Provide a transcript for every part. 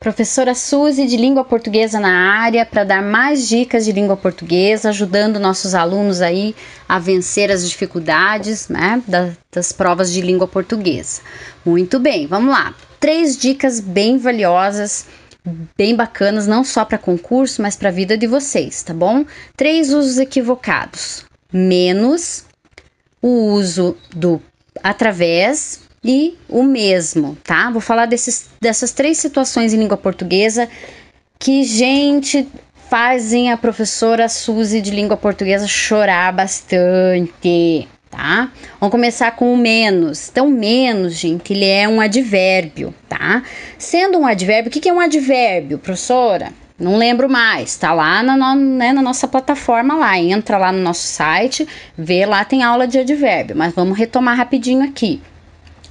Professora Suzy de língua portuguesa na área para dar mais dicas de língua portuguesa, ajudando nossos alunos aí a vencer as dificuldades né, das provas de língua portuguesa. Muito bem, vamos lá. Três dicas bem valiosas, bem bacanas, não só para concurso, mas para a vida de vocês, tá bom? Três usos equivocados: menos, o uso do através e o mesmo, tá? Vou falar desses, dessas três situações em língua portuguesa que, gente, fazem a professora Suzy de língua portuguesa chorar bastante, tá? Vamos começar com o menos. Então, menos, gente, ele é um advérbio, tá? Sendo um advérbio, o que, é um advérbio, professora? Não lembro mais, tá lá na, no, né, na nossa plataforma lá, entra lá no nosso site, vê lá tem aula de advérbio, mas vamos retomar rapidinho aqui.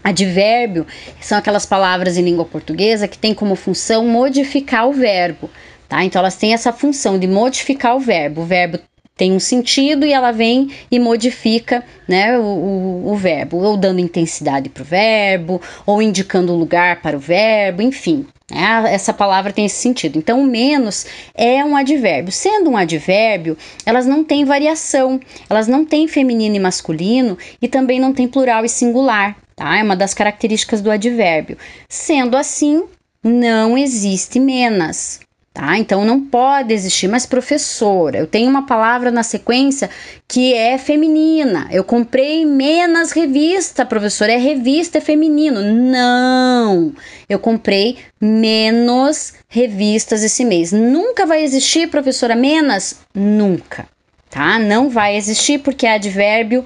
Advérbio são aquelas palavras em língua portuguesa que têm como função modificar o verbo, tá? Então elas têm essa função de modificar o verbo. O verbo tem um sentido e ela vem e modifica né, o, o, o verbo, ou dando intensidade para o verbo, ou indicando o lugar para o verbo, enfim. Né, essa palavra tem esse sentido. Então, menos é um advérbio. Sendo um advérbio, elas não têm variação, elas não têm feminino e masculino e também não têm plural e singular tá? É uma das características do advérbio. Sendo assim, não existe menos, tá? Então não pode existir, mas professora, eu tenho uma palavra na sequência que é feminina. Eu comprei menos revista, professora, é revista é feminino. Não. Eu comprei menos revistas esse mês. Nunca vai existir, professora, menos? Nunca. Tá? Não vai existir porque é advérbio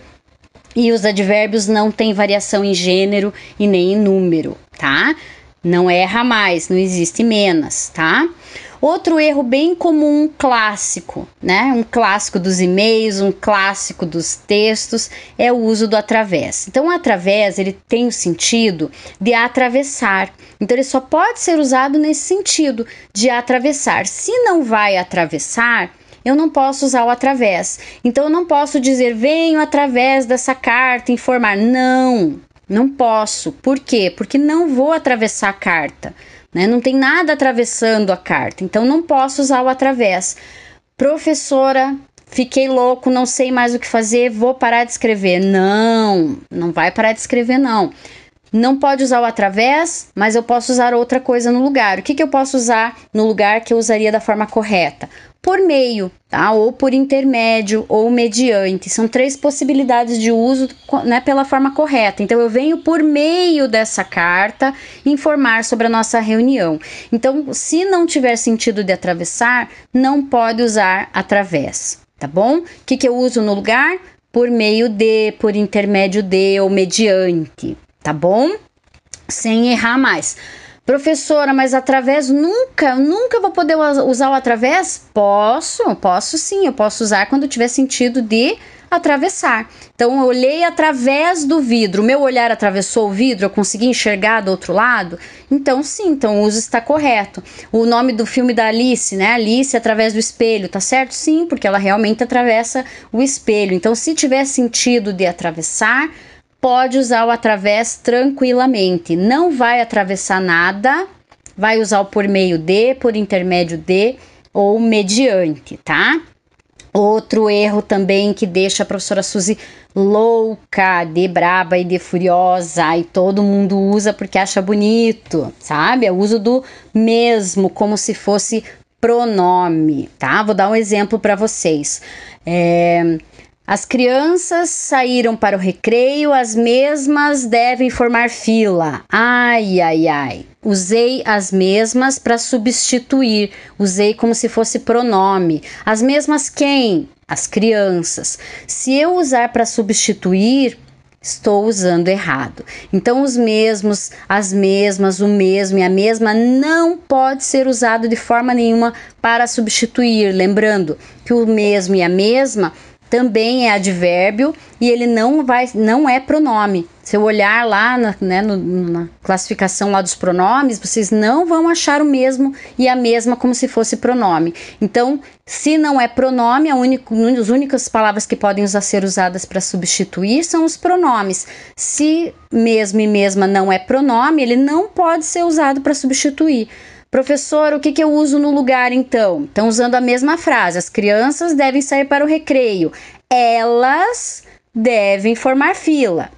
e os advérbios não têm variação em gênero e nem em número, tá? Não erra mais, não existe menos, tá? Outro erro bem comum, clássico, né? Um clássico dos e-mails, um clássico dos textos, é o uso do através. Então, o através, ele tem o sentido de atravessar. Então, ele só pode ser usado nesse sentido, de atravessar. Se não vai atravessar, eu não posso usar o através. Então eu não posso dizer venho através dessa carta informar. Não, não posso. Por quê? Porque não vou atravessar a carta. Né? Não tem nada atravessando a carta. Então não posso usar o através. Professora, fiquei louco, não sei mais o que fazer, vou parar de escrever. Não, não vai parar de escrever, não. Não pode usar o através, mas eu posso usar outra coisa no lugar. O que, que eu posso usar no lugar que eu usaria da forma correta? Por meio, tá? Ou por intermédio ou mediante. São três possibilidades de uso, né, pela forma correta. Então eu venho por meio dessa carta informar sobre a nossa reunião. Então, se não tiver sentido de atravessar, não pode usar através, tá bom? O que, que eu uso no lugar? Por meio de, por intermédio de ou mediante, tá bom? Sem errar mais. Professora, mas através nunca, nunca vou poder usar o através? Posso, posso sim, eu posso usar quando tiver sentido de atravessar. Então eu olhei através do vidro, meu olhar atravessou o vidro, eu consegui enxergar do outro lado? Então sim, então o uso está correto. O nome do filme da Alice, né? Alice através do espelho, tá certo? Sim, porque ela realmente atravessa o espelho. Então se tiver sentido de atravessar, pode usar o através tranquilamente. Não vai atravessar nada, vai usar o por meio de, por intermédio de ou mediante, tá? Outro erro também que deixa a professora Suzy louca, de braba e de furiosa, e todo mundo usa porque acha bonito, sabe? É o uso do mesmo, como se fosse pronome, tá? Vou dar um exemplo para vocês. É, as crianças saíram para o recreio, as mesmas devem formar fila. Ai, ai, ai. Usei as mesmas para substituir, usei como se fosse pronome. As mesmas quem? As crianças. Se eu usar para substituir, estou usando errado. Então, os mesmos, as mesmas, o mesmo e a mesma não pode ser usado de forma nenhuma para substituir. Lembrando que o mesmo e a mesma também é advérbio e ele não vai não é pronome. Se eu olhar lá na, né, no, na classificação lá dos pronomes, vocês não vão achar o mesmo e a mesma como se fosse pronome. Então, se não é pronome, único, as únicas palavras que podem usar, ser usadas para substituir são os pronomes. Se mesmo e mesma não é pronome, ele não pode ser usado para substituir. Professor, o que, que eu uso no lugar então? Estão usando a mesma frase. As crianças devem sair para o recreio. Elas devem formar fila.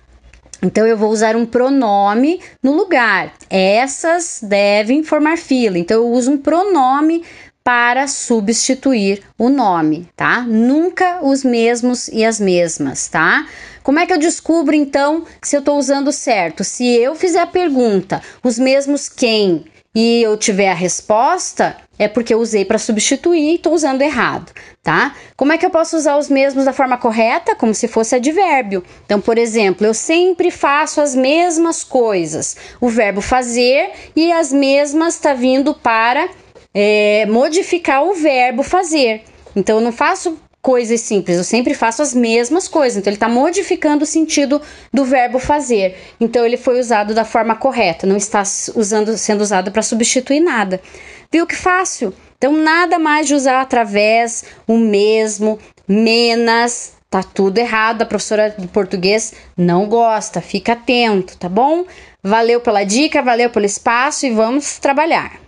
Então eu vou usar um pronome no lugar. Essas devem formar fila. Então eu uso um pronome para substituir o nome, tá? Nunca os mesmos e as mesmas, tá? Como é que eu descubro então se eu estou usando certo? Se eu fizer a pergunta, os mesmos quem e eu tiver a resposta, é porque eu usei para substituir e estou usando errado, tá? Como é que eu posso usar os mesmos da forma correta? Como se fosse advérbio. Então, por exemplo, eu sempre faço as mesmas coisas. O verbo fazer e as mesmas está vindo para é, modificar o verbo fazer. Então, eu não faço coisas simples, eu sempre faço as mesmas coisas. Então, ele está modificando o sentido do verbo fazer. Então, ele foi usado da forma correta, não está usando, sendo usado para substituir nada. Viu que fácil? Então, nada mais de usar através, o mesmo, menos, tá tudo errado. A professora de português não gosta, fica atento, tá bom? Valeu pela dica, valeu pelo espaço e vamos trabalhar.